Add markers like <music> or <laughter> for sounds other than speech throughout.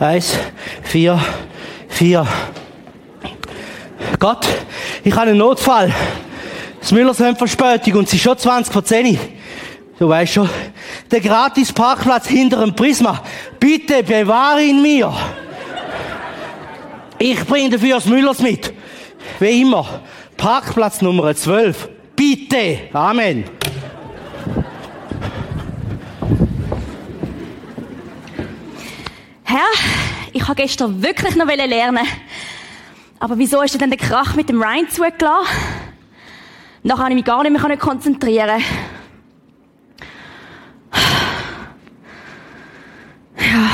Eins, vier, vier. Gott, ich habe einen Notfall. Das Müllers haben Verspätung und es ist schon 20 vor 10. Du weißt schon, der gratis Parkplatz hinter dem Prisma. Bitte bewahre ihn mir. Ich bringe dafür das Müllers mit. Wie immer. Parkplatz Nummer 12. Bitte. Amen. Herr, ich habe gestern wirklich noch lernen. Aber wieso ist denn der Krach mit dem Ryan zugelassen? Nachher konnte ich mich gar nicht mehr konzentrieren. Ja.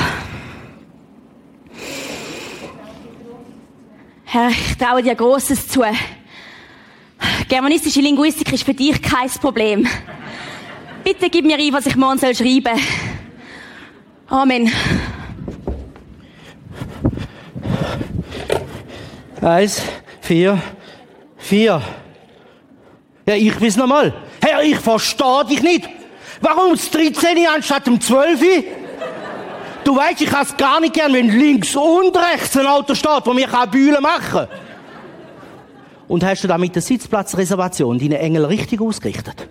Herr, ich traue dir Großes zu. Germanistische Linguistik ist für dich kein Problem. Bitte gib mir ein, was ich morgen soll schreiben Amen. Eins, vier, vier. Ja, ich weiß noch mal. Herr, ich verstehe dich nicht. Warum das 13 anstatt dem 12? Du weißt, ich has gar nicht gern, wenn links und rechts ein Auto steht, wo mir Bühne machen kann. Und hast du damit eine Sitzplatzreservation deine Engel richtig ausgerichtet?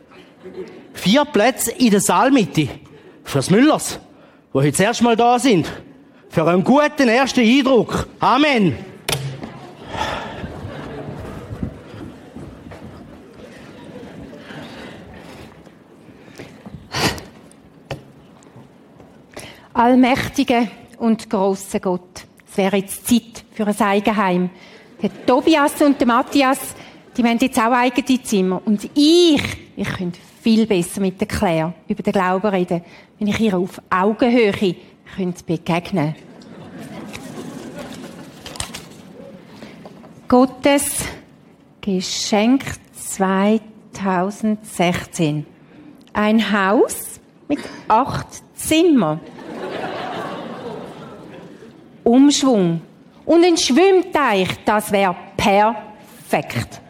Vier Plätze in der Saalmitte. Fürs Müllers, wo heute das erste Mal da sind. Für einen guten ersten Eindruck. Amen. Allmächtige und große Gott. Es wäre jetzt Zeit für ein Eigenheim. Der Tobias und der Matthias, die haben jetzt auch eigene Zimmer. Und ich, ich könnte viel besser mit der Claire über den Glauben reden, wenn ich ihr auf Augenhöhe könnte begegnen Gottes Geschenk 2016. Ein Haus mit acht Zimmern. Umschwung und ein Schwimmteich, das wäre perfekt.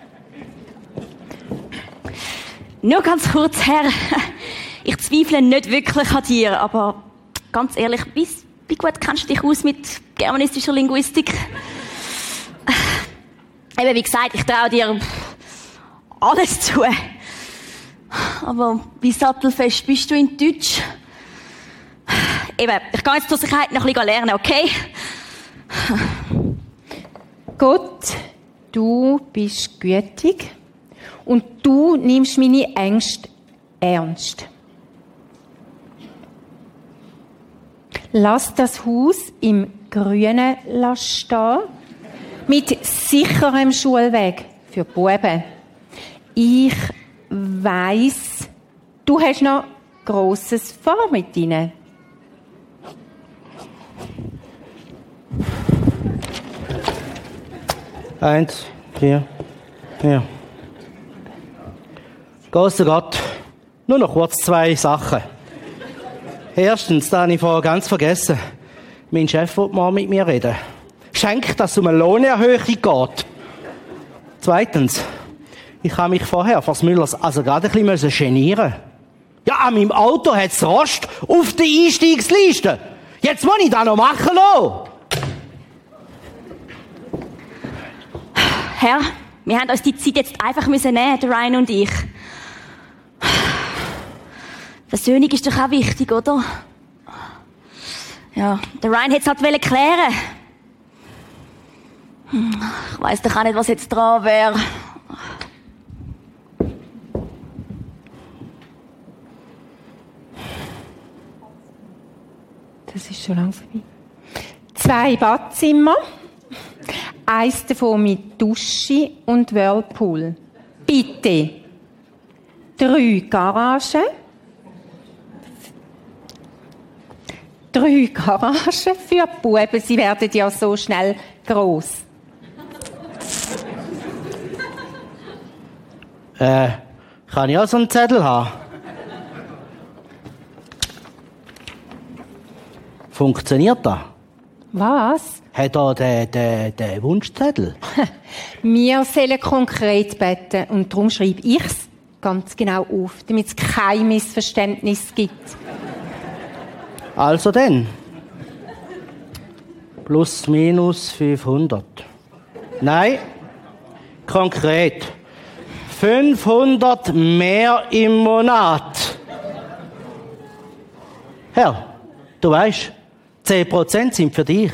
Nur ganz kurz, Herr. <laughs> Ich zweifle nicht wirklich an dir, aber ganz ehrlich, wie, gut kennst du dich aus mit germanistischer Linguistik? Eben, wie gesagt, ich traue dir alles zu. Aber wie sattelfest bist du in Deutsch? Eben, ich gehe jetzt zur Sicherheit noch ein bisschen lernen, okay? Gott, du bist gütig und du nimmst meine Ängste ernst. Lass das Haus im Grünen stehen, mit sicherem Schulweg für Buben. Ich weiß, du hast noch Grosses vor mit ihnen. Eins, vier, vier. Großer Gott, nur noch kurz zwei Sachen. Erstens, da habe ich vorher ganz vergessen. Mein Chef will mal mit mir reden. Schenkt, dass es um eine Lohnerhöhung geht. Zweitens, ich habe mich vorher vor Müllers also gerade ein bisschen genieren Ja, an meinem Auto hat es Rost auf der Einstiegsliste. Jetzt muss ich das noch machen lassen. Herr, wir haben uns die Zeit jetzt einfach müssen nehmen, der Ryan und ich. Versöhnung ist doch auch wichtig, oder? Ja, der Ryan hätte es halt klären Ich weiss doch auch nicht, was jetzt dran wäre. Das ist schon lang vorbei. Zwei Badzimmer. Eins davon mit Dusche und Whirlpool. Bitte. Drei Garagen. Drei Garagen für Buben. Sie werden ja so schnell groß. Äh, kann ich auch so einen Zettel haben? Funktioniert das? Was? Hat er den, den, den Wunschzettel? <laughs> Wir sollen konkret beten und darum schreibe ich es ganz genau auf, damit es kein Missverständnis gibt. Also denn. Plus, minus 500. Nein, konkret. 500 mehr im Monat. Herr, du weißt, 10% sind für dich.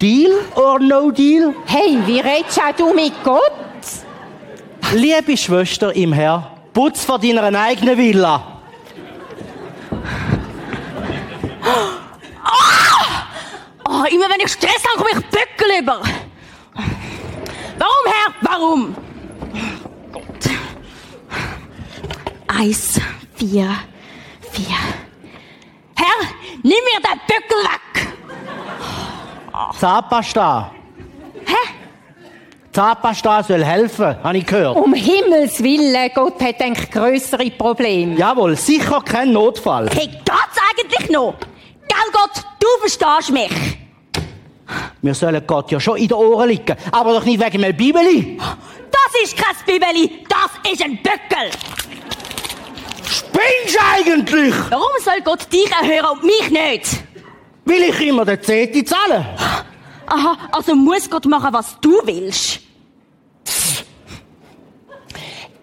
Deal or no deal? Hey, wie redest auch du mit Gott? Liebe Schwester im Herr, putz vor deiner eigenen Villa. Oh, immer wenn ich Stress habe, komme ich Böckel über. Warum, Herr? Warum? Gott. Eins, vier, vier. Herr, nimm mir den Böckel. Zahnpasta. Hä? Zahnpasta soll helfen, habe ich gehört. Um Himmels Willen, Gott hat eigentlich grössere Probleme. Jawohl, sicher kein Notfall. Hey, geht's eigentlich noch? Gell, Gott, du verstehst mich. Wir sollen Gott ja schon in den Ohren liegen, aber doch nicht wegen einem Bibeli. Das ist kein Bibeli, das ist ein Böckel. Spinnst eigentlich? Warum soll Gott dich erhören und mich nicht? Will ich immer den Zeti zahlen? Aha, also muss Gott machen, was du willst.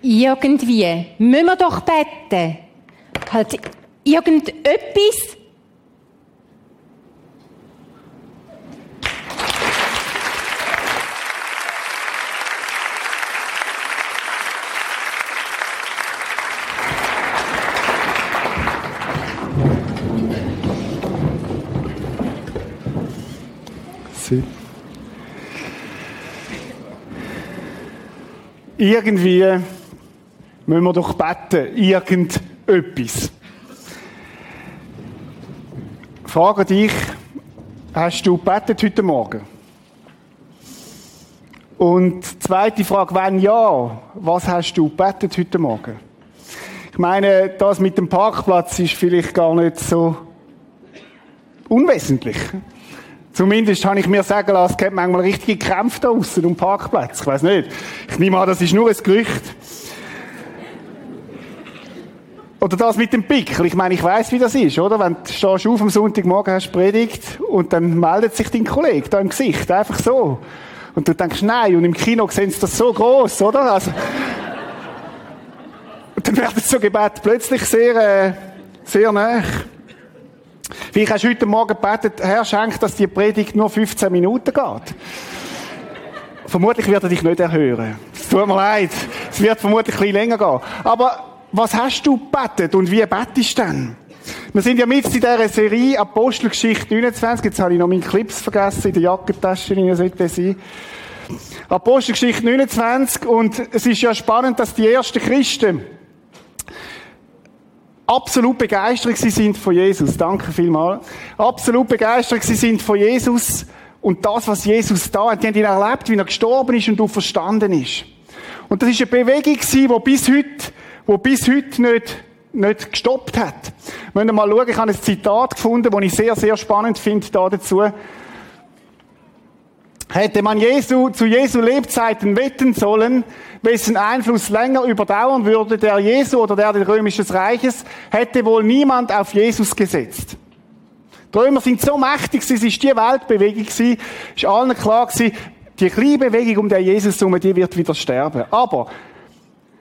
Irgendwie müssen wir doch beten. Halt irgendetwas. Sie. Irgendwie müssen wir doch beten, irgendetwas. Frage dich, hast du gebetet heute Morgen? Und zweite Frage, wenn ja, was hast du gebetet heute Morgen? Ich meine, das mit dem Parkplatz ist vielleicht gar nicht so unwesentlich. Zumindest habe ich mir sagen lassen, es gibt manchmal richtige Kämpfe da aussen um Parkplätze. Ich weiß nicht. Ich nehme an, das ist nur ein Gerücht. Oder das mit dem Pickel. Ich meine, ich weiß, wie das ist, oder? Wenn du stehst auf am Sonntagmorgen, hast Predigt und dann meldet sich dein Kollege da im Gesicht. Einfach so. Und du denkst, nein, und im Kino sehen sie das so groß, oder? Also, und <laughs> dann das so Gebet plötzlich sehr, äh, sehr nah. Vielleicht hast du heute Morgen gebetet, Herr, schenk, dass die Predigt nur 15 Minuten geht. Vermutlich wird er dich nicht erhören. Es tut mir leid. Es wird vermutlich ein bisschen länger gehen. Aber was hast du gebetet und wie betest du denn? Wir sind ja mit in dieser Serie Apostelgeschichte 29. Jetzt habe ich noch meinen Clips vergessen, in der Jackentasche, die sollte sein. Apostelgeschichte 29. Und es ist ja spannend, dass die ersten Christen absolut begeistert sie sind von Jesus. Danke vielmals. Absolut begeistert sind von Jesus und das, was Jesus da hat. Die haben ihn erlebt, wie er gestorben ist und verstanden ist. Und das ist eine Bewegung die bis heute, die bis heute nicht, nicht gestoppt hat. Wir müssen mal schauen, ich habe ein Zitat gefunden, das ich sehr, sehr spannend finde da dazu. Hätte man Jesu, zu Jesu Lebzeiten wetten sollen, wessen Einfluss länger überdauern würde, der Jesu oder der des römischen Reiches, hätte wohl niemand auf Jesus gesetzt. Die Römer sind so mächtig, es ist die Weltbewegung gewesen, ist allen klar gewesen, die kleine Bewegung um den Jesus herum, die wird wieder sterben. Aber,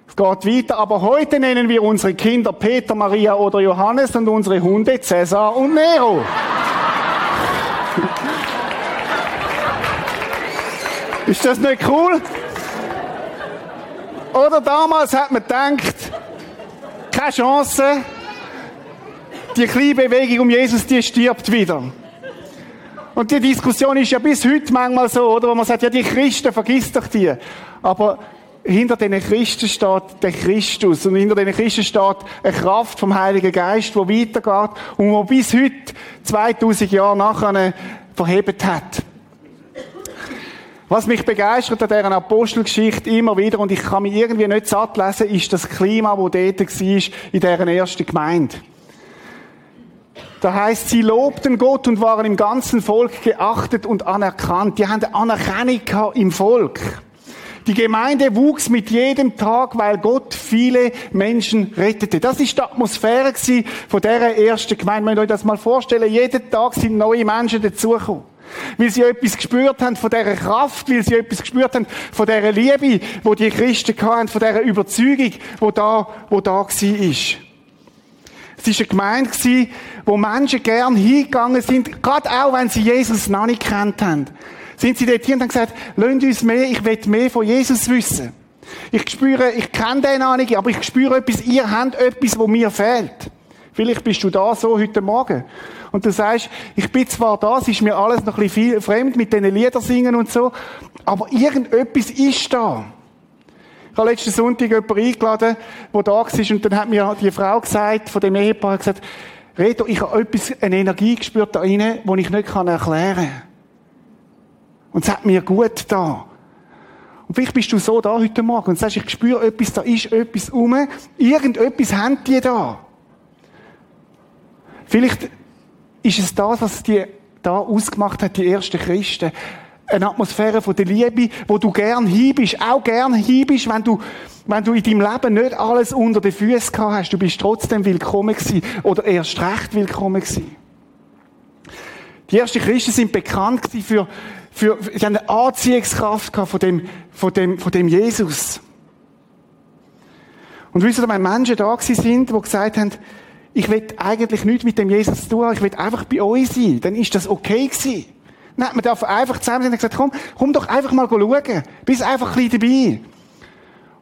es geht weiter, aber heute nennen wir unsere Kinder Peter, Maria oder Johannes und unsere Hunde Cäsar und Nero. Ist das nicht cool? Oder damals hat man gedacht, keine Chance, die kleine Bewegung um Jesus, die stirbt wieder. Und die Diskussion ist ja bis heute manchmal so, oder? Wo man sagt, ja, die Christen, vergiss doch die. Aber hinter den Christen steht der Christus. Und hinter den Christen steht eine Kraft vom Heiligen Geist, die weitergeht und wo bis heute, 2000 Jahre nachher, verhebt hat. Was mich begeistert an dieser Apostelgeschichte immer wieder, und ich kann mich irgendwie nicht satt lesen, ist das Klima, das dort war, in deren ersten Gemeinde. Da heißt, sie lobten Gott und waren im ganzen Volk geachtet und anerkannt. Die haben Anerkennung im Volk. Die Gemeinde wuchs mit jedem Tag, weil Gott viele Menschen rettete. Das ist die Atmosphäre von dieser ersten Gemeinde. Wenn ihr euch das mal vorstellen, jeden Tag sind neue Menschen dazugekommen. Weil sie etwas gespürt haben von dieser Kraft, weil sie etwas gespürt haben von dieser Liebe, wo die Christen hatten, von dieser Überzeugung, wo da, wo da war. Es war eine Gemeinde, wo Menschen gern hingegangen sind, gerade auch wenn sie Jesus noch nicht kennt haben. Sind sie dort hier und haben gesagt, lasst uns mehr, ich will mehr von Jesus wissen. Ich spüre, ich kenne den noch nicht, aber ich spüre etwas, ihr habt etwas, wo mir fehlt. Vielleicht bist du da so heute Morgen. Und du sagst, ich bin zwar da, es ist mir alles noch ein bisschen fremd mit diesen Lieder singen und so, aber irgendetwas ist da. Ich habe letzten Sonntag jemanden eingeladen, der da war, und dann hat mir die Frau gesagt, von dem Ehepaar, gesagt, Reto, ich habe etwas, eine Energie gespürt da rein, die ich nicht erklären kann. Und es hat mir gut da. Und vielleicht bist du so da heute Morgen und sagst, ich spüre etwas, da ist etwas um. Irgendetwas haben die da. Vielleicht ist es das, was die da ausgemacht hat, die ersten Christen. Eine Atmosphäre von der Liebe, wo du gern bist, auch gern bist, wenn du, wenn du in deinem Leben nicht alles unter den Füßen gehabt hast, du bist trotzdem willkommen gewesen, oder erst recht willkommen gewesen. Die ersten Christen sind bekannt gewesen für, für, haben eine Anziehungskraft von dem, von dem, von dem Jesus. Und wisst ihr, wenn Menschen da gewesen sind, die gesagt haben, ich will eigentlich nichts mit dem Jesus zu tun, ich will einfach bei euch sein, dann ist das okay gewesen. Nein, man darf einfach zusammen sein und gesagt, komm, komm doch einfach mal schauen. Bist einfach ein bisschen dabei.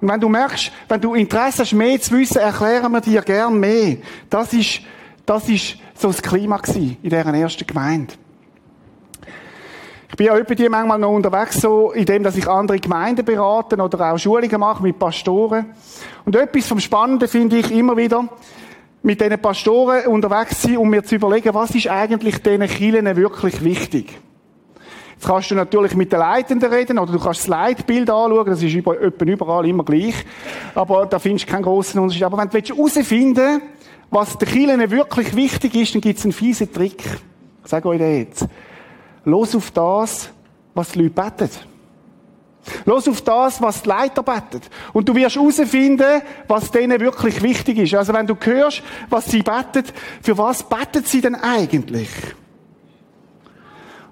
Und wenn du merkst, wenn du Interesse hast, mehr zu wissen, erklären wir dir gern mehr. Das ist, das ist so das Klima gewesen in dieser ersten Gemeinde. Ich bin ja über die manchmal noch unterwegs, so, in dem, dass ich andere Gemeinden berate oder auch Schulungen mache mit Pastoren. Und etwas vom Spannenden finde ich immer wieder, mit diesen Pastoren unterwegs sein, um mir zu überlegen, was ist eigentlich diesen Kirchen wirklich wichtig. Jetzt kannst du natürlich mit den Leitenden reden oder du kannst das Leitbild anschauen, das ist überall immer gleich. Aber da findest du keinen grossen Unterschied. Aber wenn du herausfinden willst, was den Kirchen wirklich wichtig ist, dann gibt es einen fiesen Trick. Ich sage euch den jetzt. Los auf das, was die Leute beten. Los auf das, was die Leiter beten. Und du wirst herausfinden, was denen wirklich wichtig ist. Also wenn du hörst, was sie beten, für was beten sie denn eigentlich?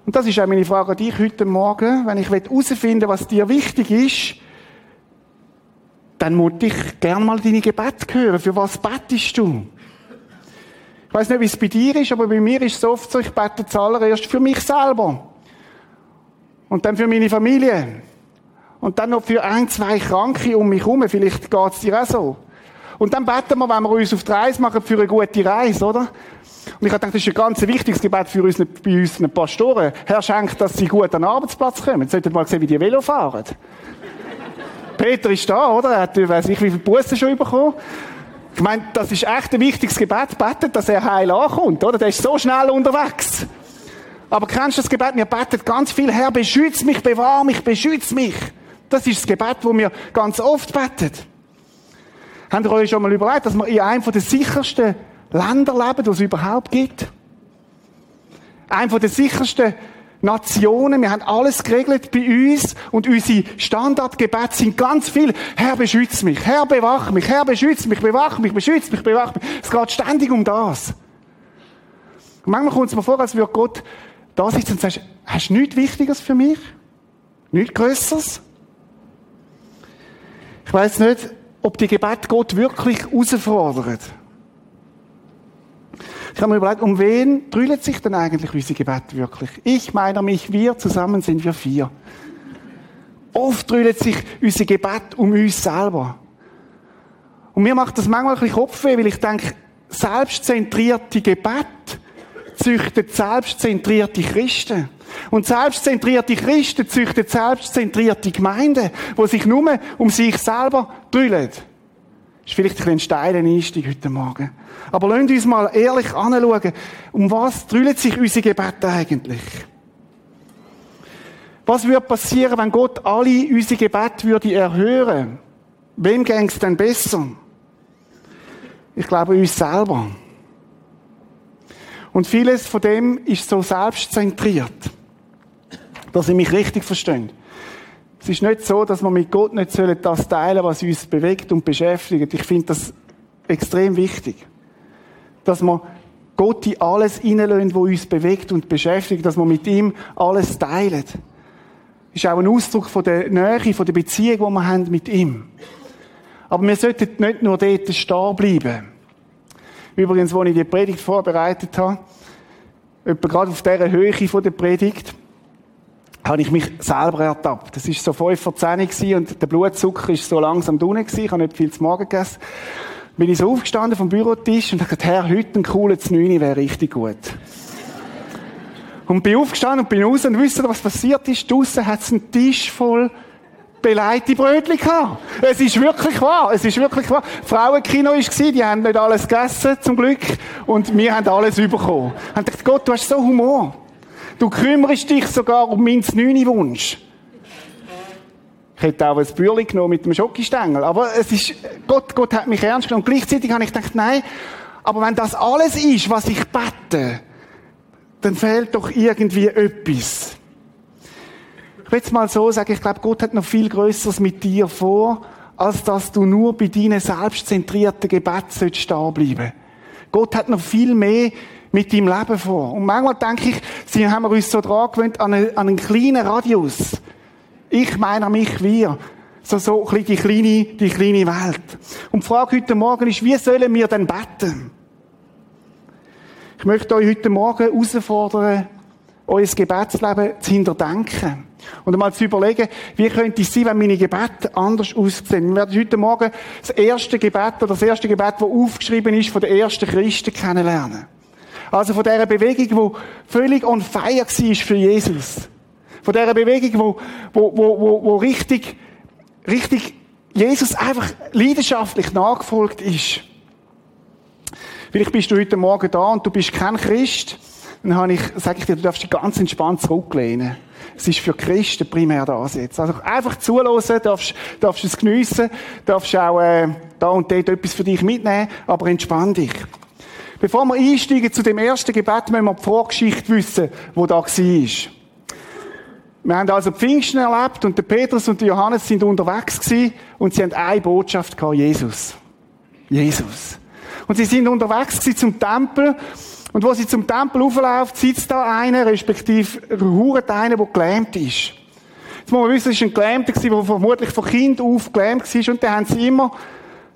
Und das ist auch meine Frage an dich heute Morgen. Wenn ich herausfinden was dir wichtig ist, dann muss ich gerne mal deine Gebete hören. Für was betest du? Ich weiß nicht, wie es bei dir ist, aber bei mir ist es oft so, ich bete zuallererst für mich selber. Und dann für meine Familie. Und dann noch für ein, zwei Kranke um mich herum. Vielleicht geht's dir auch so. Und dann beten wir, wenn wir uns auf die Reise machen, für eine gute Reise, oder? Und ich habe gedacht, das ist ein ganz wichtiges Gebet für uns, bei unseren Pastoren. Herr schenkt, dass sie gut an den Arbeitsplatz kommen. Jetzt solltet mal sehen, wie die Velo fahren. <laughs> Peter ist da, oder? Er hat, weiß ich, wie viele Bussen schon bekommen. Ich meine, das ist echt ein wichtiges Gebet. Betet, dass er heil ankommt, oder? Der ist so schnell unterwegs. Aber kennst du das Gebet? Wir beten ganz viel, Herr, beschütz mich, bewahr mich, beschütz mich. Das ist das Gebet, das wir ganz oft beten. Habt ihr euch schon mal überlegt, dass wir in einem der sichersten Länder leben, die es überhaupt gibt? Einem der sichersten Nationen. Wir haben alles geregelt bei uns und unsere Standardgebete sind ganz viel. Herr, beschütz mich. Herr, bewach mich. Herr, beschütz mich. Bewach mich. Beschütz mich. Bewach mich. Es geht ständig um das. Und manchmal kommt es mir vor, als würde Gott da sitzen und sagen, hast du nichts Wichtiges für mich? Nichts Größeres? Ich weiß nicht, ob die Gebet Gott wirklich herausfordert. Ich habe mir überlegt, um wen drüllt sich denn eigentlich unser Gebet wirklich? Ich meine mich, wir zusammen sind wir vier. Oft drüllt sich unser Gebet um uns selber. Und mir macht das manchmal ein bisschen Kopfweh, weil ich denke, selbstzentrierte Gebet züchtet selbstzentrierte Christen. Und selbstzentrierte Christen züchten selbstzentrierte Gemeinden, die sich nur um sich selber drüllen. Ist vielleicht ein steiler Einstieg heute Morgen. Aber lasst uns mal ehrlich anschauen, um was drüllen sich unsere Gebete eigentlich? Was würde passieren, wenn Gott alle unsere Gebete würde erhören? Wem gäng es denn besser? Ich glaube, uns selber. Und vieles von dem ist so selbstzentriert dass Sie mich richtig verstehen. Es ist nicht so, dass wir mit Gott nicht das teilen was uns bewegt und beschäftigt. Ich finde das extrem wichtig. Dass wir Gott in alles hineinlassen, was uns bewegt und beschäftigt, dass wir mit ihm alles teilen. Ist auch ein Ausdruck von der Nähe, von der Beziehung, die wir haben mit ihm. Aber wir sollten nicht nur dort stehen bleiben. Übrigens, als ich die Predigt vorbereitet habe, etwa gerade auf dieser Höhe von der Predigt, habe ich mich selber ertappt. Das war so 5 vor 10 und der Blutzucker ist so langsam unten. Ich habe nicht viel zu Morgen gegessen. Bin ich so aufgestanden vom Bürotisch und habe gesagt, Herr, heute ein cooler Znüni wäre richtig gut. Und bin aufgestanden und bin raus und wisst ihr, was passiert ist? Draussen hat es einen Tisch voll beleidigte Brötchen gehabt. Es ist wirklich wahr. Es ist wirklich wahr. Frauenkino war, die haben nicht alles gegessen, zum Glück. Und wir haben alles bekommen. Und gedacht, Gott, du hast so Humor. Du kümmerst dich sogar um meinen Wunsch. Ich hätte auch ein Bürli genommen mit dem Schokostängel. Aber es ist, Gott, Gott hat mich ernst genommen. Und gleichzeitig habe ich gedacht, nein, aber wenn das alles ist, was ich bete, dann fehlt doch irgendwie etwas. Will es mal so sagen, ich glaube, Gott hat noch viel Größeres mit dir vor, als dass du nur bei deinen selbstzentrierten Gebeten stehen bleiben Gott hat noch viel mehr mit deinem Leben vor. Und manchmal denke ich, sie haben wir uns so dran gewöhnt, an einen, an einen kleinen Radius. Ich meine mich, wir. So, so die kleine, die kleine Welt. Und die Frage heute Morgen ist, wie sollen wir denn beten? Ich möchte euch heute Morgen herausfordern, euer Gebetsleben zu hinterdenken. Und einmal zu überlegen, wie könnte es sein, wenn meine Gebete anders aussehen. Wir werden heute Morgen das erste Gebet oder das erste Gebet, das aufgeschrieben ist, von den ersten Christen kennenlernen. Also von dieser Bewegung, die völlig on fire war für Jesus. Von dieser Bewegung, wo, wo, wo, wo, wo richtig, richtig Jesus einfach leidenschaftlich nachgefolgt ist. Vielleicht bist du heute Morgen da und du bist kein Christ. Dann habe ich, sage ich dir, du darfst dich ganz entspannt zurücklehnen. Es ist für Christen primär da jetzt. Also einfach zulassen, darfst, darfst es geniessen, darfst auch äh, da und dort etwas für dich mitnehmen, aber entspann dich. Bevor wir einsteigen zu dem ersten Gebet, müssen wir die Vorgeschichte wissen, wo da war. Wir haben also Pfingsten erlebt und der Petrus und der Johannes sind unterwegs gewesen und sie haben eine Botschaft gehabt, Jesus. Jesus. Und sie sind unterwegs gewesen zum Tempel und wo sie zum Tempel auflaufen, sitzt da einer, respektive ruht einer, der gelähmt ist. Jetzt muss man wissen, es war ein Gelähmter, der vermutlich von Kind auf gelähmt war und dann haben sie immer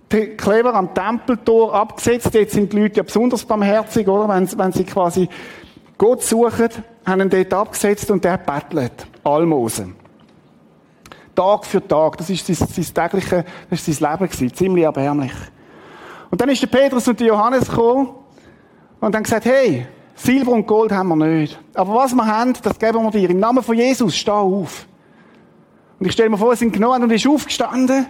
clever am Tempeltor abgesetzt. Jetzt sind die Leute ja besonders barmherzig, oder? Wenn, wenn sie quasi Gott suchen, haben ihn dort abgesetzt und der bettelt. Almosen. Tag für Tag. Das ist sein, sein tägliche, das ist sein Leben gewesen. Ziemlich erbärmlich. Und dann ist der Petrus und der Johannes gekommen und haben gesagt, hey, Silber und Gold haben wir nicht. Aber was wir haben, das geben wir dir. Im Namen von Jesus, steh auf. Und ich stelle mir vor, er sind genommen und ist aufgestanden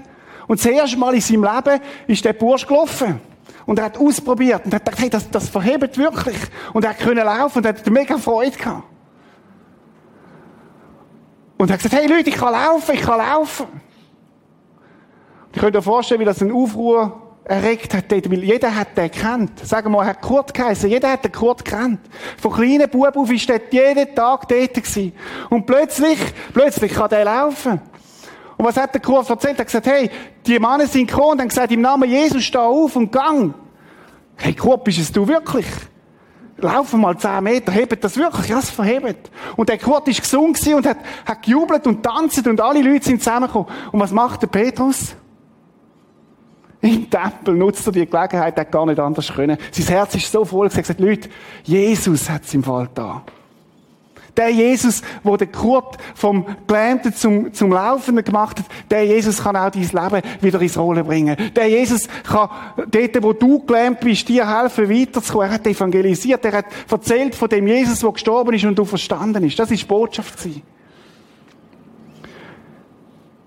und das erste Mal in seinem Leben ist der Bursch gelaufen. Und er hat ausprobiert und hat gedacht, hey, das, das verhebt wirklich. Und er können laufen und er hat mega Freude gehabt. Und er hat gesagt, hey Leute, ich kann laufen, ich kann laufen. Und ich könnte mir vorstellen, wie das ein Aufruhr erregt hat dort, weil jeder hat den kennt. Sagen wir er hat Kurt geheißen, jeder hat den Kurt kennt. Von kleinen Bub auf ist dort jeden Tag dort gewesen. Und plötzlich, plötzlich kann der laufen. Und was hat der Kurt erzählt? Er hat gesagt, hey, die Männer sind gekommen und haben gesagt, im Namen Jesus steh auf und gang. Hey, Kurt, bist es du wirklich? Laufen mal zehn Meter, hebt das wirklich? Ja, es verhebt. Und der Kurt ist gesund und hat, hat gejubelt und tanzt und alle Leute sind zusammengekommen. Und was macht der Petrus? Im Tempel nutzt er die Gelegenheit, hat gar nicht anders können. Sein Herz ist so voll, er hat Leute, Jesus hat es im Fall da. Der Jesus, wo der Kurt vom Gelähmten zum, zum Laufenden gemacht hat, der Jesus kann auch dein Leben wieder ins Rollen bringen. Der Jesus kann dort, wo du gelähmt bist, dir helfen, weiterzukommen. Er hat evangelisiert, er hat erzählt von dem Jesus, der gestorben ist und du verstanden ist. Das ist die Botschaft.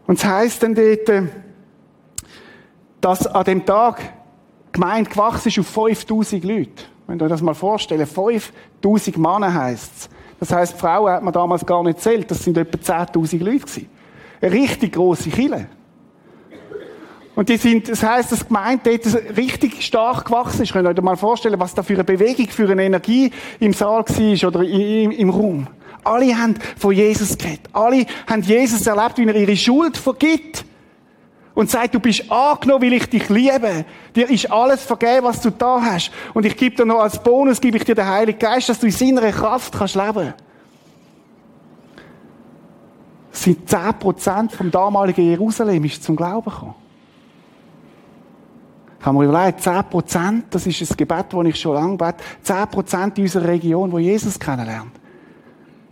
Und es heisst dann dort, dass an dem Tag die Gemeinde gewachsen ist auf 5000 Leute. Wenn ihr das mal vorstellen, 5000 Männer heisst es. Das heisst, Frauen hat man damals gar nicht zählt. Das sind etwa 10.000 Leute gewesen. Eine richtig grosse Kille. Und die sind, das heisst, dass die Gemeinde dort richtig stark gewachsen ist. Könnt ihr euch mal vorstellen, was da für eine Bewegung, für eine Energie im Saal war oder im, im Raum. Alle haben von Jesus geredet. Alle haben Jesus erlebt, wie er ihre Schuld vergibt. Und sagt, du bist angenommen, weil ich dich liebe. Dir ist alles vergeben, was du da hast. Und ich gebe dir noch als Bonus, gebe ich dir den Heiligen Geist, dass du in seiner Kraft kannst leben. Sind 10% vom damaligen Jerusalem ist zum Glauben gekommen. Ich habe mir überlegt, 10%, das ist ein Gebet, das ich schon lange bete, 10% in unserer Region, wo Jesus kennenlernt.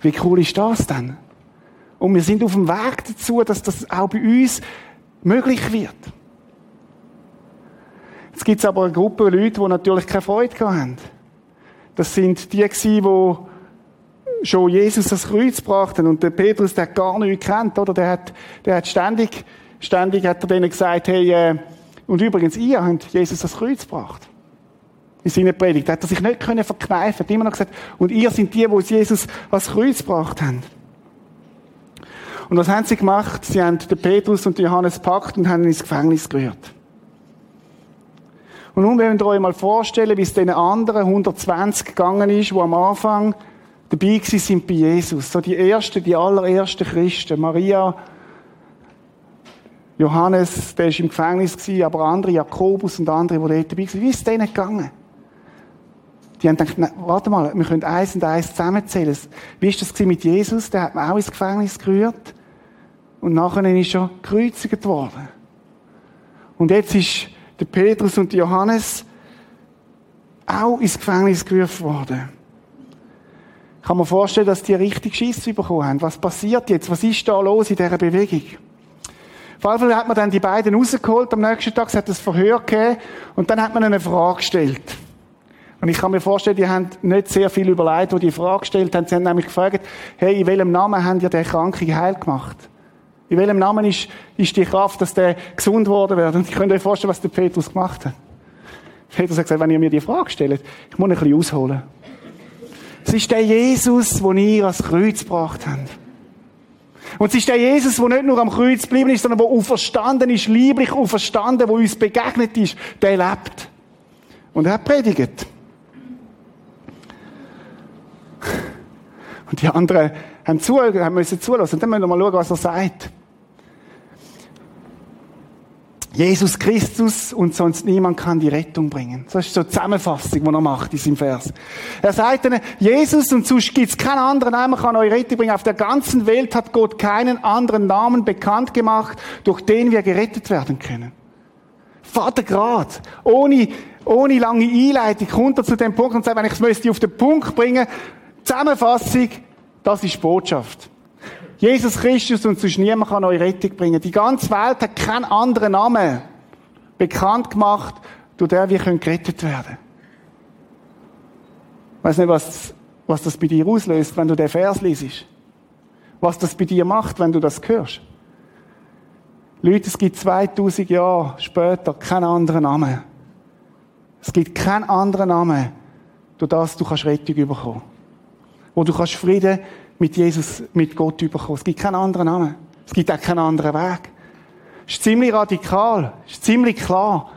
Wie cool ist das denn? Und wir sind auf dem Weg dazu, dass das auch bei uns möglich wird. Jetzt gibt es aber eine Gruppe Leute, die natürlich keine Freude haben. Das sind die die schon Jesus das Kreuz brachten und der Petrus, der gar nicht kennt, oder? Der hat, der hat ständig, ständig hat er denen gesagt, hey, äh, und übrigens, ihr habt Jesus das Kreuz gebracht. In seiner Predigt. Da hat er sich nicht können verkneifen. Hat immer noch gesagt, und ihr sind die, die Jesus das Kreuz gebracht haben. Und was haben sie gemacht? Sie haben den Petrus und den Johannes gepackt und haben ihn ins Gefängnis gerührt. Und nun wollen wir euch mal vorstellen, wie es den anderen 120 gegangen ist, die am Anfang dabei sind bei Jesus. So die ersten, die allerersten Christen. Maria, Johannes, der ist im Gefängnis aber andere, Jakobus und andere, die dort dabei waren. Wie ist es denen gegangen? Die haben gedacht, warte mal, wir können eins und eins zusammenzählen. Wie ist das mit Jesus? Der hat man auch ins Gefängnis gerührt. Und nachher ist er gekreuzigt worden. Und jetzt ist der Petrus und der Johannes auch ins Gefängnis gerufen worden. Ich kann mir vorstellen, dass die richtig Schiss bekommen haben. Was passiert jetzt? Was ist da los in dieser Bewegung? Jeden Fall hat man dann die beiden rausgeholt am nächsten Tag, es hat ein Verhör gegeben und dann hat man eine Frage gestellt. Und ich kann mir vorstellen, die haben nicht sehr viel überlegt, wo die Frage gestellt haben. Sie haben nämlich gefragt, hey, in welchem Namen haben ihr den Kranken heil gemacht? In welchem Namen ist, ist die Kraft, dass der gesund worden wird? Und ich könnte euch vorstellen, was der Petrus gemacht hat. Petrus hat gesagt, wenn ihr mir die Frage stellt, ich muss ein bisschen ausholen. Es ist der Jesus, den ihr ans Kreuz gebracht habt. Und es ist der Jesus, der nicht nur am Kreuz geblieben ist, sondern der auferstanden ist, lieblich auferstanden, der uns begegnet ist, der lebt. Und er predigt. Und die anderen haben, zu, haben müssen zulassen. Und dann müssen wir mal schauen, was er sagt. Jesus Christus und sonst niemand kann die Rettung bringen. Das ist so die Zusammenfassung, die er macht in seinem Vers. Er sagt ihnen, Jesus und sonst gibt es keinen anderen Namen, kann euch Rettung bringen. Auf der ganzen Welt hat Gott keinen anderen Namen bekannt gemacht, durch den wir gerettet werden können. Vater grad, ohne, ohne lange Einleitung, kommt er zu dem Punkt und sagt, wenn ich es müsste auf den Punkt bringen, Zusammenfassung, das ist Botschaft. Jesus Christus und sonst niemand kann euch Rettung bringen. Die ganze Welt hat keinen anderen Namen bekannt gemacht, durch den wir gerettet werden können. Weiß nicht, was, was das bei dir auslöst, wenn du den Vers liest. Was das bei dir macht, wenn du das hörst. Leute, es gibt 2000 Jahre später keinen anderen Namen. Es gibt keinen anderen Namen, durch das du kannst Rettung bekommen. Wo du kannst Frieden mit Jesus, mit Gott bekommen. Es gibt keinen anderen Namen. Es gibt auch keinen anderen Weg. Es ist ziemlich radikal. Ist ziemlich klar.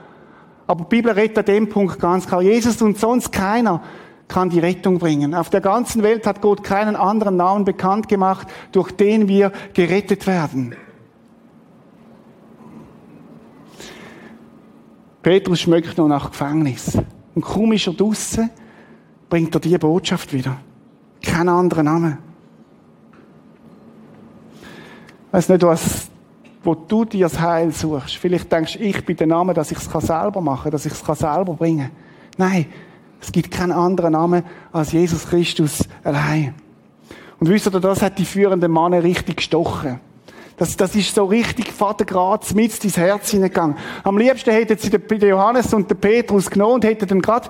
Aber die Bibel redet an dem Punkt ganz klar. Jesus und sonst keiner kann die Rettung bringen. Auf der ganzen Welt hat Gott keinen anderen Namen bekannt gemacht, durch den wir gerettet werden. Petrus schmeckt noch nach Gefängnis. Und kaum ist er draussen, bringt er diese Botschaft wieder. Kein anderer Name. Weiss nicht, was, wo du dir das Heil suchst. Vielleicht denkst du, ich bin der Name, dass ich es selber machen kann, dass ich es selber bringen kann. Nein, es gibt keinen anderen Namen als Jesus Christus allein. Und wisst ihr, das hat die führenden Männer richtig gestochen. Das, das ist so richtig Vater Graz mit ins Herz hineingegangen. Am liebsten hätten sie den Johannes und den Petrus genommen und hätten dann gerade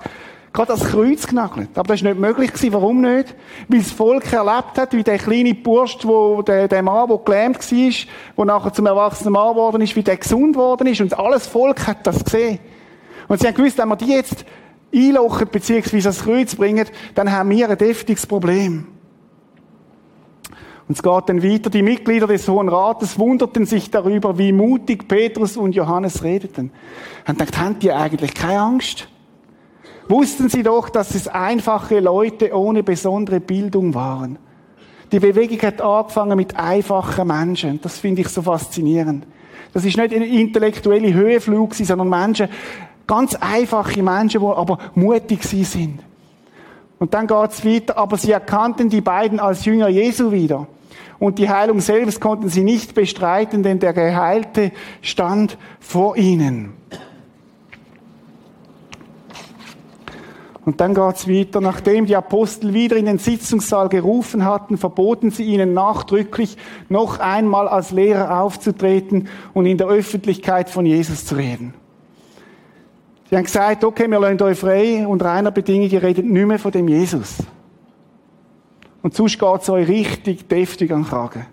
gerade das Kreuz genagelt. Aber das ist nicht möglich gewesen. Warum nicht? Weil das Volk erlebt hat, wie der kleine Bursch, wo, der, der Mann, der gelähmt war, der nachher zum erwachsenen Mann geworden ist, wie der gesund worden ist. Und alles Volk hat das gesehen. Und sie haben gewusst, wenn wir die jetzt einlochen, beziehungsweise das Kreuz bringen, dann haben wir ein deftiges Problem. Und es geht dann weiter. Die Mitglieder des Hohen Rates wunderten sich darüber, wie mutig Petrus und Johannes redeten. Und gedacht, haben die eigentlich keine Angst? Wussten Sie doch, dass es einfache Leute ohne besondere Bildung waren. Die Bewegung hat angefangen mit einfachen Menschen. Das finde ich so faszinierend. Das ist nicht ein intellektuelle Höhenflug, sondern Menschen, ganz einfache Menschen, die aber mutig sind. Und dann geht's weiter, aber sie erkannten die beiden als Jünger Jesu wieder. Und die Heilung selbst konnten sie nicht bestreiten, denn der Geheilte stand vor ihnen. Und dann geht's weiter. Nachdem die Apostel wieder in den Sitzungssaal gerufen hatten, verboten sie ihnen nachdrücklich, noch einmal als Lehrer aufzutreten und in der Öffentlichkeit von Jesus zu reden. Sie haben gesagt, okay, wir lassen euch frei unter einer Bedingung, ihr redet nicht mehr von dem Jesus. Und sonst geht's euch richtig deftig an den Kragen.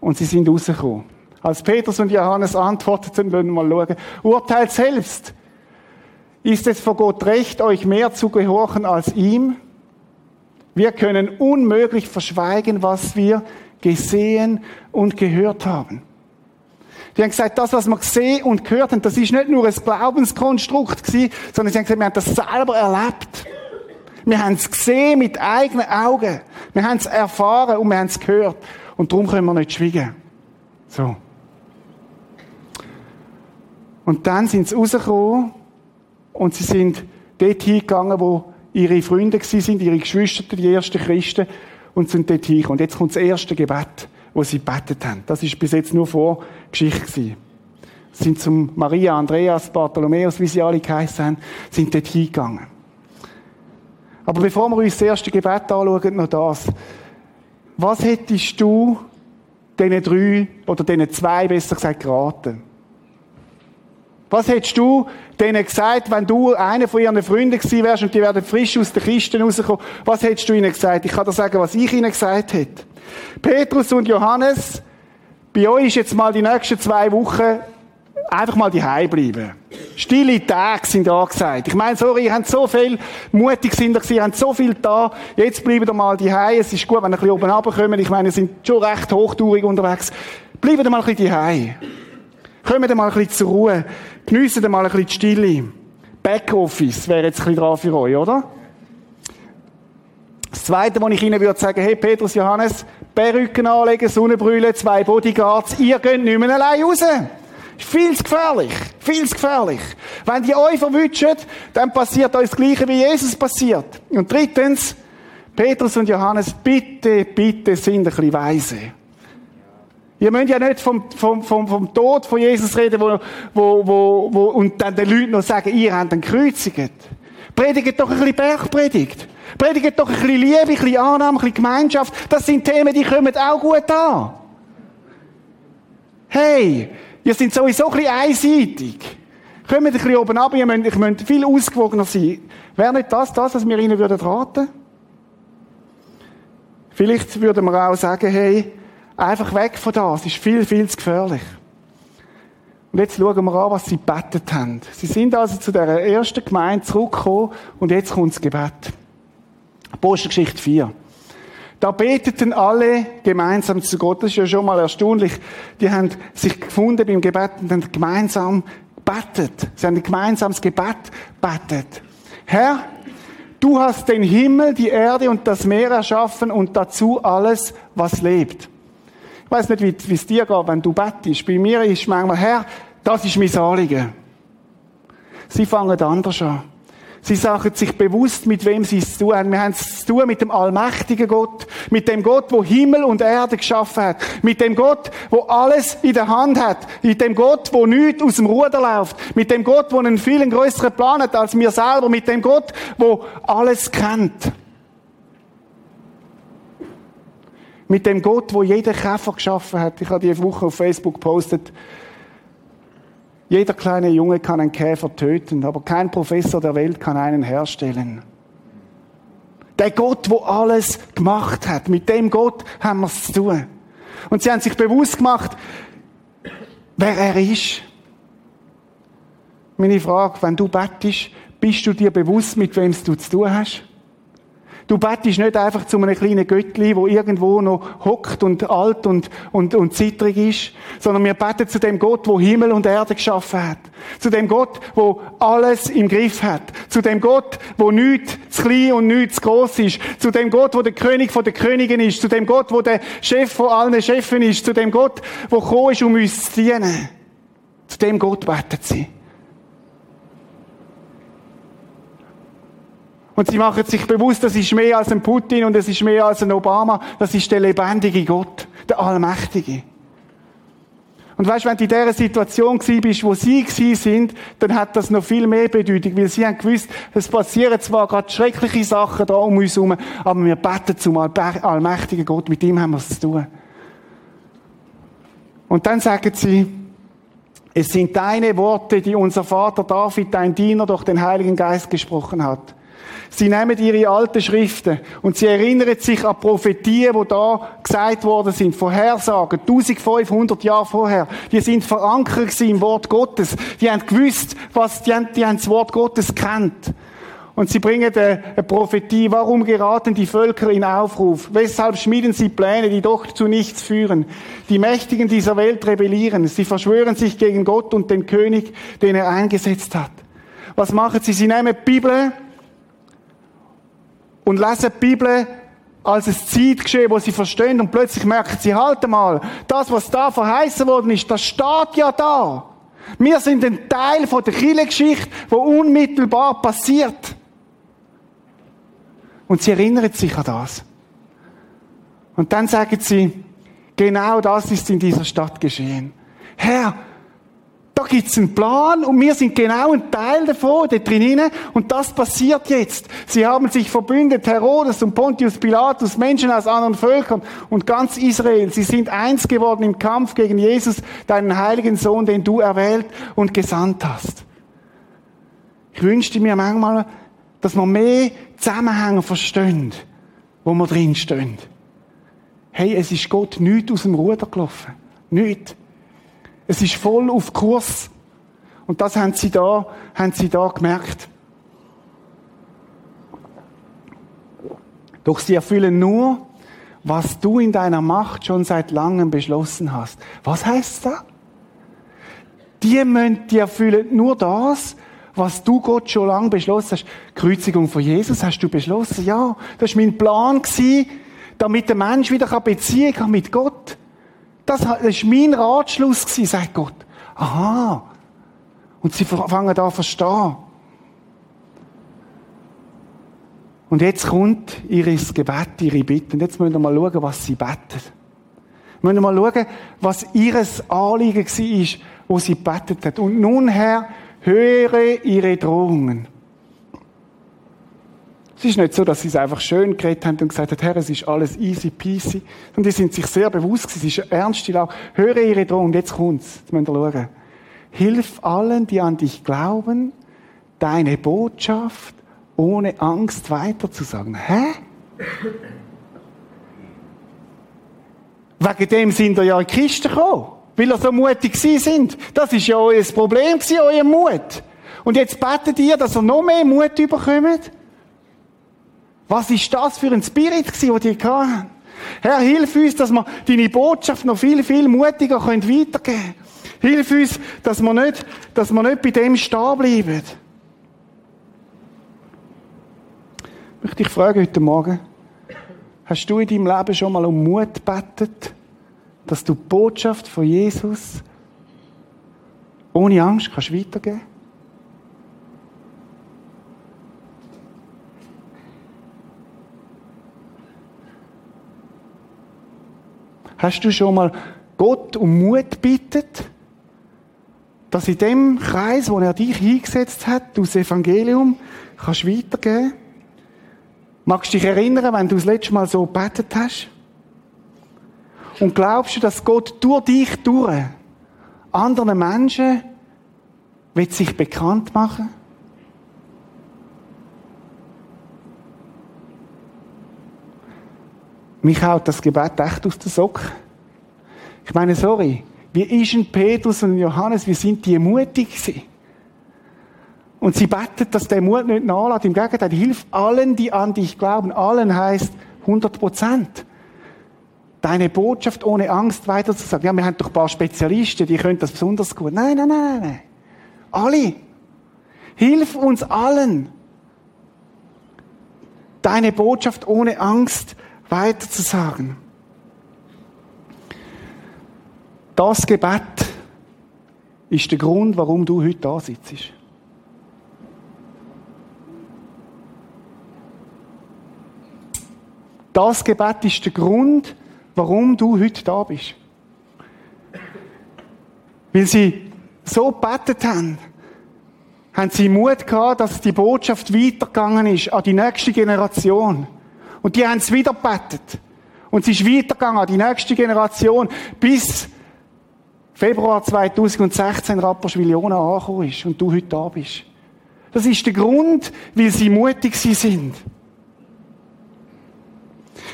Und sie sind rausgekommen. Als Petrus und Johannes antworteten, wollen wir mal schauen, urteilt selbst. Ist es vor Gott recht, euch mehr zu gehorchen als ihm? Wir können unmöglich verschweigen, was wir gesehen und gehört haben. Die haben gesagt, das, was wir gesehen und gehört haben, das ist nicht nur ein Glaubenskonstrukt gewesen, sondern sie haben gesagt, wir haben das selber erlebt. Wir haben es gesehen mit eigenen Augen. Wir haben es erfahren und wir haben es gehört. Und darum können wir nicht schweigen. So. Und dann sind sie rausgekommen und sie sind dort hingegangen, wo ihre Freunde sind, ihre Geschwister, die ersten Christen, und sind dort hingekommen. Und jetzt kommt das erste Gebet, wo sie betet haben. Das ist bis jetzt nur Vorgeschichte gewesen. Sie sind zum Maria, Andreas, Bartholomäus, wie sie alle geheißen haben, sind dort hingegangen. Aber bevor wir uns das erste Gebet anschauen, noch das. Was hättest du diesen drei oder diesen zwei, besser gesagt, geraten? Was hättest du denen gesagt, wenn du einer von ihren Freunden gewesen wärst und die werden frisch aus der Kiste rauskommen? Was hättest du ihnen gesagt? Ich kann dir sagen, was ich ihnen gesagt hätte. Petrus und Johannes, bei euch ist jetzt mal die nächsten zwei Wochen einfach mal die bleiben. Stille Tage sind angesagt. Ich meine, sorry, ihr habt so viel, mutig sind ihr, ihr habt so viel da. Jetzt bleiben ihr mal die Es ist gut, wenn ihr ein bisschen oben runterkommt. Ich meine, ihr sind schon recht hochtourig unterwegs. Bleiben ihr mal ein bisschen die Kommt mal ein bisschen zur Ruhe. Geniessen mal ein bisschen die Stille. Backoffice wäre jetzt ein bisschen dran für euch, oder? Das Zweite, was ich Ihnen würde sagen, hey, Petrus, Johannes, Perücken anlegen, Sonnenbrille, zwei Bodyguards, ihr geht nicht mehr allein raus. Ist viel zu gefährlich. Viel zu gefährlich. Wenn die euch verwünschen, dann passiert euch das Gleiche, wie Jesus passiert. Und drittens, Petrus und Johannes, bitte, bitte sind ein bisschen weise. Ihr müsst ja nicht vom, vom, vom, vom Tod von Jesus reden, wo, wo, wo, wo, und dann den Leuten noch sagen, ihr habt ihn gekreuzigt. Predigt doch ein bisschen Bergpredigt. Predigt doch ein bisschen Liebe, ein bisschen Annahme, ein bisschen Gemeinschaft. Das sind Themen, die kommen auch gut an. Hey, ihr seid sowieso ein bisschen einseitig. Kommt ein bisschen oben ab, ihr müsst, ich müsst viel ausgewogener sein. Wäre nicht das das, was wir ihnen würden raten? Vielleicht würden wir auch sagen, hey, Einfach weg von das. ist viel, viel zu gefährlich. Und jetzt schauen wir an, was sie gebetet haben. Sie sind also zu der ersten Gemeinde zurückgekommen und jetzt kommt das Gebet. Apostelgeschichte 4. Da beteten alle gemeinsam zu Gott. Das ist ja schon mal erstaunlich. Die haben sich gefunden beim Gebet und haben gemeinsam betet. Sie haben ein gemeinsames Gebet betet. Herr, du hast den Himmel, die Erde und das Meer erschaffen und dazu alles, was lebt. Ich weiß nicht, wie es dir geht, wenn du bettest. Bei mir ist manchmal, Herr, das ist mein Anliegen. Sie fangen anders an. Sie sagen sich bewusst, mit wem sie es zu tun haben. Wir haben es zu tun mit dem allmächtigen Gott, mit dem Gott, wo Himmel und Erde geschaffen hat, mit dem Gott, wo alles in der Hand hat, mit dem Gott, wo nichts aus dem Ruder läuft, mit dem Gott, wo einen viel größeren Plan hat als wir selber, mit dem Gott, wo alles kennt. Mit dem Gott, wo jeder Käfer geschaffen hat. Ich habe diese Woche auf Facebook gepostet. Jeder kleine Junge kann einen Käfer töten, aber kein Professor der Welt kann einen herstellen. Der Gott, wo alles gemacht hat, mit dem Gott haben wir es zu tun. Und sie haben sich bewusst gemacht, wer er ist. Meine Frage, wenn du bettest, bist du dir bewusst, mit wem du zu tun hast? Du bettest nicht einfach zu einem kleinen Göttli, wo irgendwo noch hockt und alt und, und, und zittrig ist, sondern wir beten zu dem Gott, wo Himmel und Erde geschaffen hat. Zu dem Gott, wo alles im Griff hat. Zu dem Gott, wo nichts zu klein und nichts zu gross ist. Zu dem Gott, wo der König von der Königin ist. Zu dem Gott, wo der Chef von allen Chefen ist. Zu dem Gott, wo gekommen ist, um uns zu dienen. Zu dem Gott beten sie. Und sie machen sich bewusst, das ist mehr als ein Putin und es ist mehr als ein Obama. Das ist der lebendige Gott, der Allmächtige. Und weißt, wenn du in dieser Situation bist, wo sie gewesen sind, dann hat das noch viel mehr Bedeutung, weil sie haben gewusst, es passieren zwar gerade schreckliche Sachen da um uns herum, aber wir beten zum allmächtigen Gott, mit ihm haben wir es zu tun. Und dann sagen sie, es sind deine Worte, die unser Vater David, dein Diener, durch den Heiligen Geist gesprochen hat. Sie nehmen ihre alten Schriften und sie erinnern sich an Prophetien, die da gesagt worden sind, Vorhersagen, 1500 Jahre vorher. Die sind verankert im Wort Gottes. Die haben gewusst, was, die haben, die haben das Wort Gottes kennt. Und sie bringen eine, eine Prophetie. Warum geraten die Völker in Aufruf? Weshalb schmieden sie Pläne, die doch zu nichts führen? Die Mächtigen dieser Welt rebellieren. Sie verschwören sich gegen Gott und den König, den er eingesetzt hat. Was machen sie? Sie nehmen die Bibel, und lesen die Bibel als ein Zeitgeschehen, wo sie verstehen und plötzlich merken sie, halt mal, das, was da verheißen worden ist, das steht ja da. Wir sind ein Teil von der Kirchengeschichte, wo unmittelbar passiert. Und sie erinnern sich an das. Und dann sagen sie, genau das ist in dieser Stadt geschehen. Herr, da gibt's einen Plan und wir sind genau ein Teil davon, da drinnen. Und das passiert jetzt. Sie haben sich verbündet, Herodes und Pontius Pilatus, Menschen aus anderen Völkern und ganz Israel. Sie sind eins geworden im Kampf gegen Jesus, deinen heiligen Sohn, den du erwählt und gesandt hast. Ich wünschte mir manchmal, dass man mehr Zusammenhänge versteht, wo wir drin stehen. Hey, es ist Gott nichts aus dem Ruder gelaufen. Nichts. Es ist voll auf Kurs. Und das haben sie da, haben sie da gemerkt. Doch sie erfüllen nur, was du in deiner Macht schon seit langem beschlossen hast. Was heißt das? Die, müssen, die erfüllen nur das, was du Gott schon lange beschlossen hast. Kreuzigung von Jesus hast du beschlossen. Ja, das war mein Plan, damit der Mensch wieder Beziehung haben mit Gott. Das war mein Ratschluss, sagt Gott. Aha. Und sie fangen da verstehen. Und jetzt kommt ihr Gebet, ihre Bitte. Und jetzt müssen wir mal schauen, was sie beten. Wir müssen mal schauen, was ihr Anliegen war, wo sie betet hat. Und nun, Herr, höre ihre Drohungen. Es ist nicht so, dass sie es einfach schön geredet haben und gesagt haben, Herr, es ist alles easy peasy. Und die sind sich sehr bewusst es ist eine ernste Lage. Höre ihre Drohung, jetzt kommt's. Jetzt müsst ihr schauen. Hilf allen, die an dich glauben, deine Botschaft ohne Angst weiterzusagen. Hä? Wegen dem sind ihr ja in die Kiste gekommen. Weil ihr so mutig sind. Das ist ja euer Problem euer Mut. Und jetzt betet ihr, dass ihr noch mehr Mut überkommt? Was ist das für ein Spirit den die hatten? Herr, hilf uns, dass wir deine Botschaft noch viel, viel mutiger weitergeben können. Hilf uns, dass wir nicht, dass wir nicht bei dem stehen bleiben. Ich möchte dich fragen heute Morgen, hast du in deinem Leben schon mal um Mut gebetet, dass du die Botschaft von Jesus ohne Angst kannst weitergeben kannst? Hast du schon mal Gott um Mut bittet, dass in dem Kreis, wo er dich hingesetzt hat, du das Evangelium kannst weitergeben? Magst du dich erinnern, wenn du das letzte Mal so gebetet hast? Und glaubst du, dass Gott durch dich durch anderen Menschen wird sich bekannt machen? Mich haut das Gebet echt aus der Socken. Ich meine, sorry, wie ist ein Petrus und Johannes, wie sind die mutig gewesen? Und sie betet, dass der Mut nicht nachlässt. Im Gegenteil, hilf allen, die an dich glauben. Allen heißt 100 Prozent. Deine Botschaft ohne Angst weiterzusagen. Ja, wir haben doch ein paar Spezialisten, die können das besonders gut. Nein, nein, nein, nein. Alle. Hilf uns allen, deine Botschaft ohne Angst weiterzusagen. Das Gebet ist der Grund, warum du heute da sitzt. Das Gebet ist der Grund, warum du heute da bist. Weil sie so betet haben, haben sie Mut gehabt, dass die Botschaft weitergegangen ist an die nächste Generation. Und die haben es wieder betet. Und sie ist weitergegangen an die nächste Generation, bis Februar 2016 Rapperswil-Jona angekommen ist und du heute da bist. Das ist der Grund, weil sie mutig sind.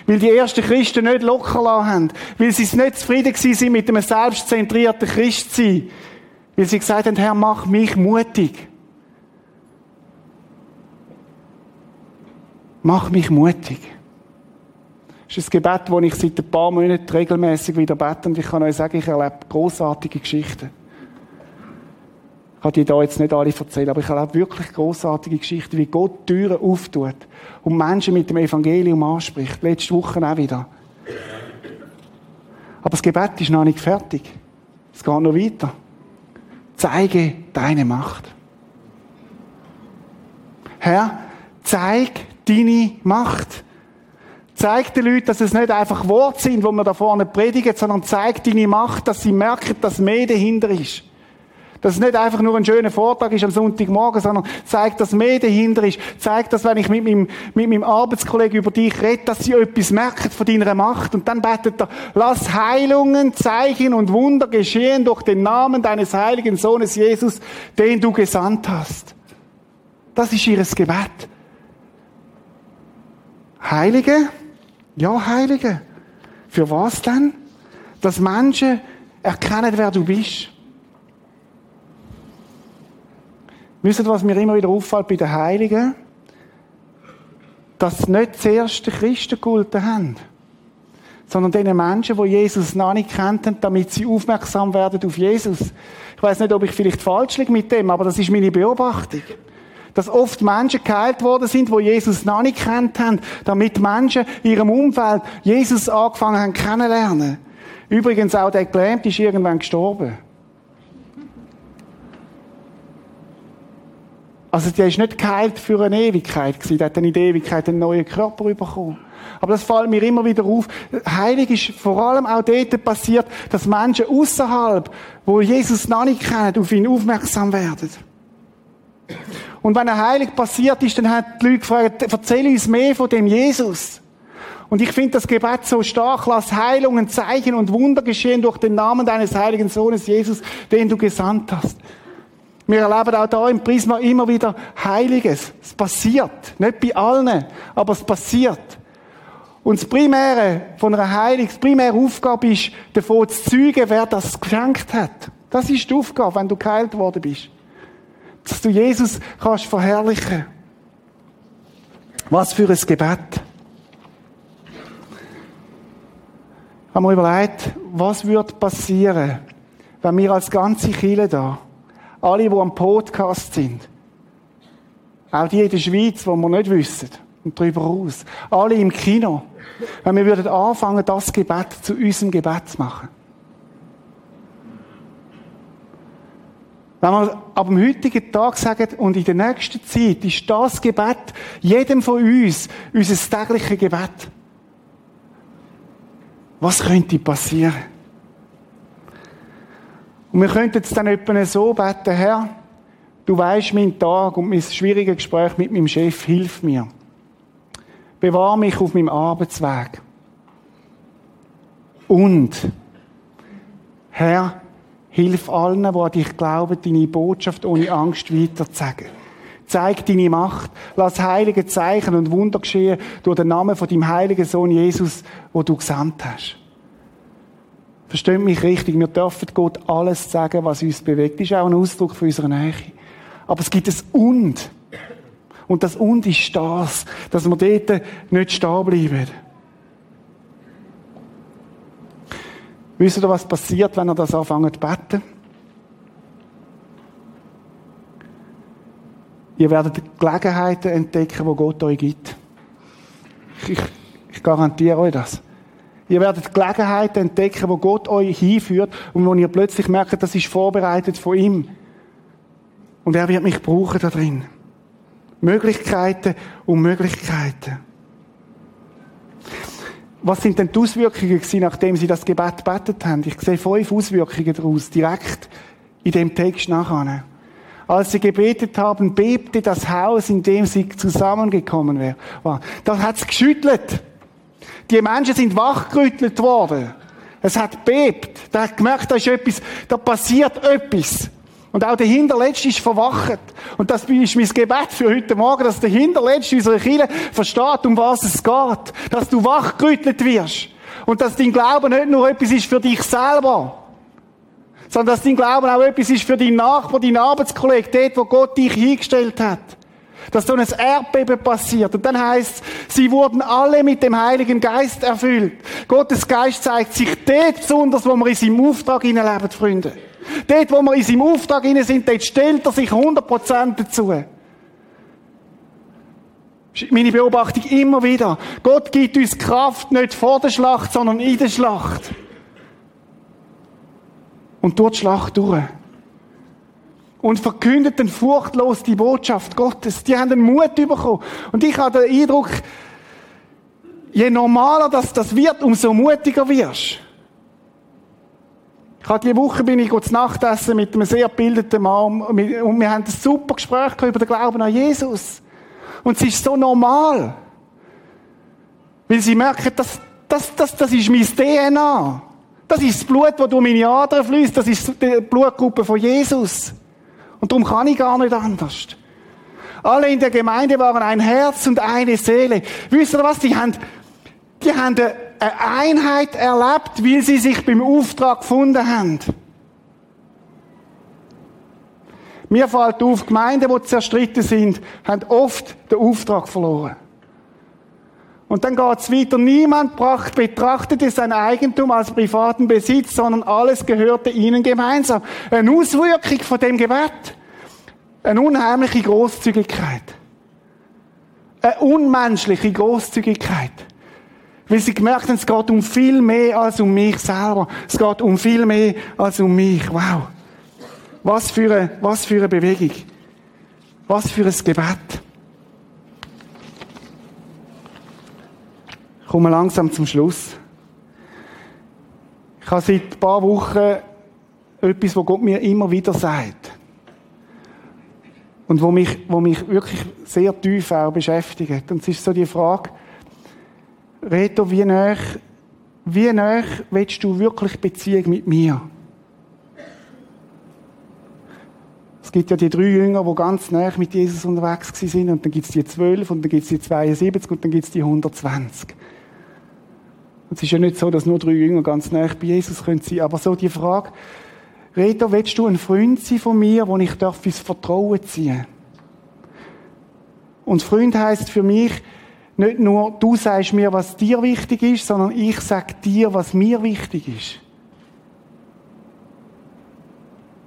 Weil die ersten Christen nicht locker lassen haben. Weil sie es nicht zufrieden sind mit einem selbstzentrierten Christsein. Weil sie gesagt haben, Herr, mach mich mutig. Mach mich mutig. Ist ein Gebet, das ich seit ein paar Monaten regelmäßig wieder bete. Und ich kann euch sagen, ich erlebe großartige Geschichten. Ich kann die da jetzt nicht alle erzählen, aber ich erlebe wirklich großartige Geschichten, wie Gott Türen auftut und Menschen mit dem Evangelium anspricht. Letzte Woche auch wieder. Aber das Gebet ist noch nicht fertig. Es geht noch weiter. Zeige deine Macht. Herr, zeig deine Macht. Zeig den Leuten, dass es nicht einfach Worte sind, wo wir da vorne predigen, sondern zeig deine Macht, dass sie merken, dass mehr dahinter ist. Dass es nicht einfach nur ein schöner Vortrag ist am Sonntagmorgen, sondern zeigt, dass mehr dahinter ist. Zeigt, dass wenn ich mit meinem, mit meinem Arbeitskollegen über dich rede, dass sie etwas merken von deiner Macht. Und dann betet er, lass Heilungen, Zeichen und Wunder geschehen durch den Namen deines heiligen Sohnes Jesus, den du gesandt hast. Das ist ihres Gebet. Heilige? Ja, Heilige. Für was denn? Dass Menschen erkennen, wer du bist. Wisst ihr, was mir immer wieder auffällt bei den Heiligen? Dass sie nicht zuerst den Christen gehalten haben, sondern den Menschen, die Jesus noch nicht kannten, damit sie aufmerksam werden auf Jesus. Ich weiß nicht, ob ich vielleicht falsch liege mit dem, aber das ist meine Beobachtung dass oft Menschen geheilt worden sind, wo Jesus noch nicht kennt haben, damit Menschen in ihrem Umfeld Jesus angefangen haben kennenlernen. Übrigens auch der Gelähmte ist irgendwann gestorben. Also der ist nicht geheilt für eine Ewigkeit gewesen. Der hat dann in der Ewigkeit einen neuen Körper bekommen. Aber das fällt mir immer wieder auf. Heilig ist vor allem auch dort passiert, dass Menschen außerhalb, wo Jesus noch nicht kennen, auf ihn aufmerksam werden. Und wenn er heilig passiert ist, dann hat die Leute gefragt, erzähl uns mehr von dem Jesus. Und ich finde das Gebet so stark, lass Heilungen, Zeichen und Wunder geschehen durch den Namen deines heiligen Sohnes Jesus, den du gesandt hast. Wir erleben auch da im Prisma immer wieder Heiliges. Es passiert. Nicht bei allen, aber es passiert. Und das Primäre von einer Heilung, die primäre Aufgabe ist, davon zu zeugen, wer das geschenkt hat. Das ist die Aufgabe, wenn du geheilt worden bist dass du Jesus kannst verherrlichen. Was für ein Gebet. Ich habe mir überlegt, was würde passieren, wenn wir als ganze Kirche da, alle, die am Podcast sind, auch die in der Schweiz, die wir nicht wissen, und darüber aus, alle im Kino, wenn wir würden anfangen, das Gebet zu unserem Gebet zu machen. Wenn wir ab dem heutigen Tag sagen, und in der nächsten Zeit ist das Gebet jedem von uns unser tägliches Gebet. Was könnte passieren? Und wir könnten jetzt dann etwa so beten, Herr, du weißt mein Tag und mein schwieriges Gespräch mit meinem Chef, hilf mir. Bewahr mich auf meinem Arbeitsweg. Und, Herr, Hilf allen, die an dich glauben, deine Botschaft ohne Angst weiterzusagen. Zeig deine Macht. Lass heilige Zeichen und Wunder geschehen durch den Namen von deinem heiligen Sohn Jesus, wo du gesandt hast. Versteht mich richtig. Wir dürfen Gott alles sagen, was uns bewegt. Das ist auch ein Ausdruck von unserer Nähe. Aber es gibt ein Und. Und das Und ist das, dass wir dort nicht stehen bleiben. Wisst ihr, was passiert, wenn ihr das anfangt zu beten? Ihr werdet Gelegenheiten entdecken, wo Gott euch gibt. Ich, ich garantiere euch das. Ihr werdet Gelegenheiten entdecken, wo Gott euch hinführt und wo ihr plötzlich merkt, das ist vorbereitet von ihm. Und er wird mich brauchen da drin. Möglichkeiten und Möglichkeiten. Was sind denn die Auswirkungen gewesen, nachdem sie das Gebet betet haben? Ich sehe fünf Auswirkungen daraus, direkt in dem Text nachher. Als sie gebetet haben, bebte das Haus, in dem sie zusammengekommen waren. Da hat's geschüttelt. Die Menschen sind wachgerüttelt worden. Es hat bebt. Da hat gemerkt, da ist etwas, da passiert etwas. Und auch der Hinterletzte ist verwacht. Und das ist mein Gebet für heute Morgen, dass der Hinterletzte unserer Kirche versteht, um was es geht. Dass du wachgerüttelt wirst. Und dass dein Glauben nicht nur etwas ist für dich selber, sondern dass dein Glauben auch etwas ist für deinen Nachbar, deinen Arbeitskollegen, dort, wo Gott dich hingestellt hat. Dass so ein Erdbeben passiert. Und dann heißt sie wurden alle mit dem Heiligen Geist erfüllt. Gottes Geist zeigt sich dort besonders, wo wir in seinem Auftrag hineinleben, Freunde. Dort, wo wir in seinem Auftrag hinein sind, dort stellt er sich 100% dazu. Meine Beobachtung immer wieder. Gott gibt uns Kraft nicht vor der Schlacht, sondern in der Schlacht. Und durch die Schlacht durch. Und verkündet dann furchtlos die Botschaft Gottes. Die haben den Mut bekommen. Und ich habe den Eindruck, je normaler das, das wird, umso mutiger wirst. Ich habe diese Woche bin ich zu Nachtessen mit einem sehr gebildeten Mann und wir haben ein super Gespräch über den Glauben an Jesus. Und es ist so normal. Weil sie merken, das, das, das, das ist mein DNA. Das ist das Blut, das durch meine Adern fließt. Das ist die Blutgruppe von Jesus. Und darum kann ich gar nicht anders. Alle in der Gemeinde waren ein Herz und eine Seele. Wisst ihr was? Die haben, die haben eine Einheit erlebt, weil sie sich beim Auftrag gefunden haben. Mir fällt auf, Gemeinden, die zerstritten sind, haben oft den Auftrag verloren. Und dann geht's weiter. Niemand betrachtete sein Eigentum als privaten Besitz, sondern alles gehörte ihnen gemeinsam. Eine Auswirkung von dem Gebet. Eine unheimliche Großzügigkeit. Eine unmenschliche Großzügigkeit. Weil sie gemerkt haben, es geht um viel mehr als um mich selber. Es geht um viel mehr als um mich. Wow. Was für eine, was für eine Bewegung. Was für ein Gebet. Ich komme langsam zum Schluss. Ich habe seit ein paar Wochen etwas, was Gott mir immer wieder sagt. Und wo mich, wo mich wirklich sehr tief auch beschäftigt. Und es ist so die Frage, Reto, wie nah, wie nah willst du wirklich Beziehung mit mir? Es gibt ja die drei Jünger, die ganz nah mit Jesus unterwegs sind, und dann gibt es die zwölf, und dann gibt es die 72, und dann gibt es die 120. Und es ist ja nicht so, dass nur drei Jünger ganz nah bei Jesus sein können aber so die Frage, Reto, willst du ein Freund sein von mir, wo ich darf ins Vertrauen ziehen? Und Freund heißt für mich, nicht nur du sagst mir, was dir wichtig ist, sondern ich sag dir, was mir wichtig ist.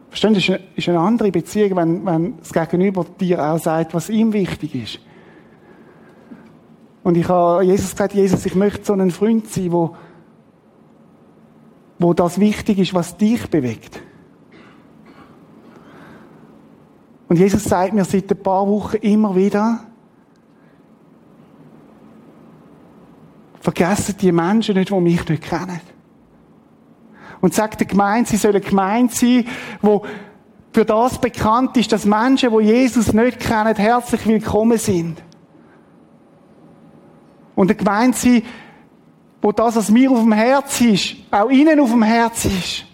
Verstehen Das ist eine andere Beziehung, wenn, wenn das Gegenüber dir auch sagt, was ihm wichtig ist. Und ich habe Jesus gesagt, Jesus, ich möchte so ein Freund sein, wo, wo das wichtig ist, was dich bewegt. Und Jesus sagt mir seit ein paar Wochen immer wieder, Vergessen die Menschen nicht, die mich nicht kennen. Und sagt der Gemeinde, sie sollen Gemeinde sein, wo für das bekannt ist, dass Menschen, die Jesus nicht kennen, herzlich willkommen sind. Und eine Gemeinde sein, wo das, was mir auf dem Herz ist, auch ihnen auf dem Herz ist.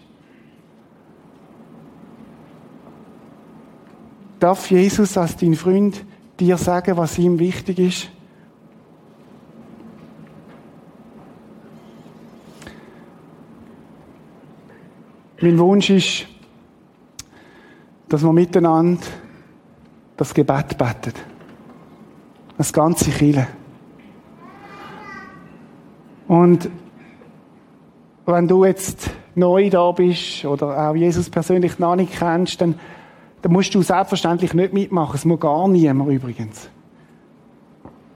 Darf Jesus als dein Freund dir sagen, was ihm wichtig ist? Mein Wunsch ist, dass wir miteinander das Gebet betet. Das ganze Chile. Und wenn du jetzt neu da bist oder auch Jesus persönlich noch nicht kennst, dann, dann musst du selbstverständlich nicht mitmachen. Es muss gar niemand übrigens.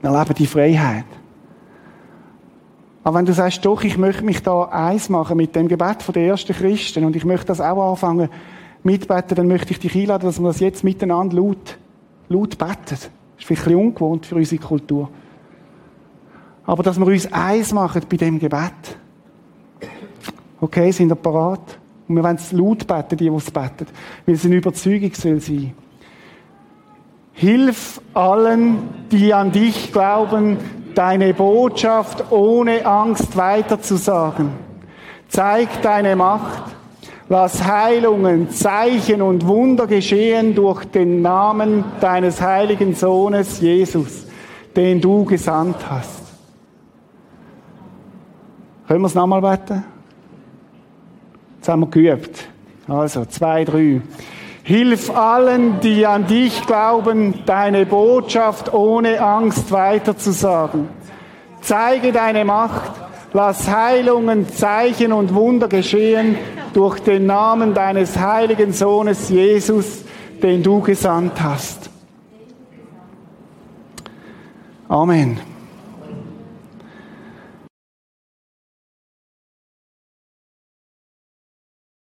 Wir leben die Freiheit. Aber wenn du sagst, doch, ich möchte mich da eins machen mit dem Gebet der ersten Christen und ich möchte das auch anfangen mitbeten, dann möchte ich dich einladen, dass wir das jetzt miteinander laut, laut beten. Das ist vielleicht ein bisschen ungewohnt für unsere Kultur. Aber dass wir uns eins machen bei dem Gebet. Okay, sind wir parat? Und wir wollen es laut beten, die, die es beten. Weil es eine Überzeugung soll sein. Hilf allen, die an dich glauben, deine Botschaft ohne Angst weiterzusagen. Zeig deine Macht. Lass Heilungen, Zeichen und Wunder geschehen durch den Namen deines heiligen Sohnes Jesus, den du gesandt hast. Können wir es nochmal beten? Jetzt haben wir geübt. Also, zwei, drei. Hilf allen, die an dich glauben, deine Botschaft ohne Angst weiterzusagen. Zeige deine Macht, lass Heilungen, Zeichen und Wunder geschehen durch den Namen deines heiligen Sohnes Jesus, den du gesandt hast. Amen.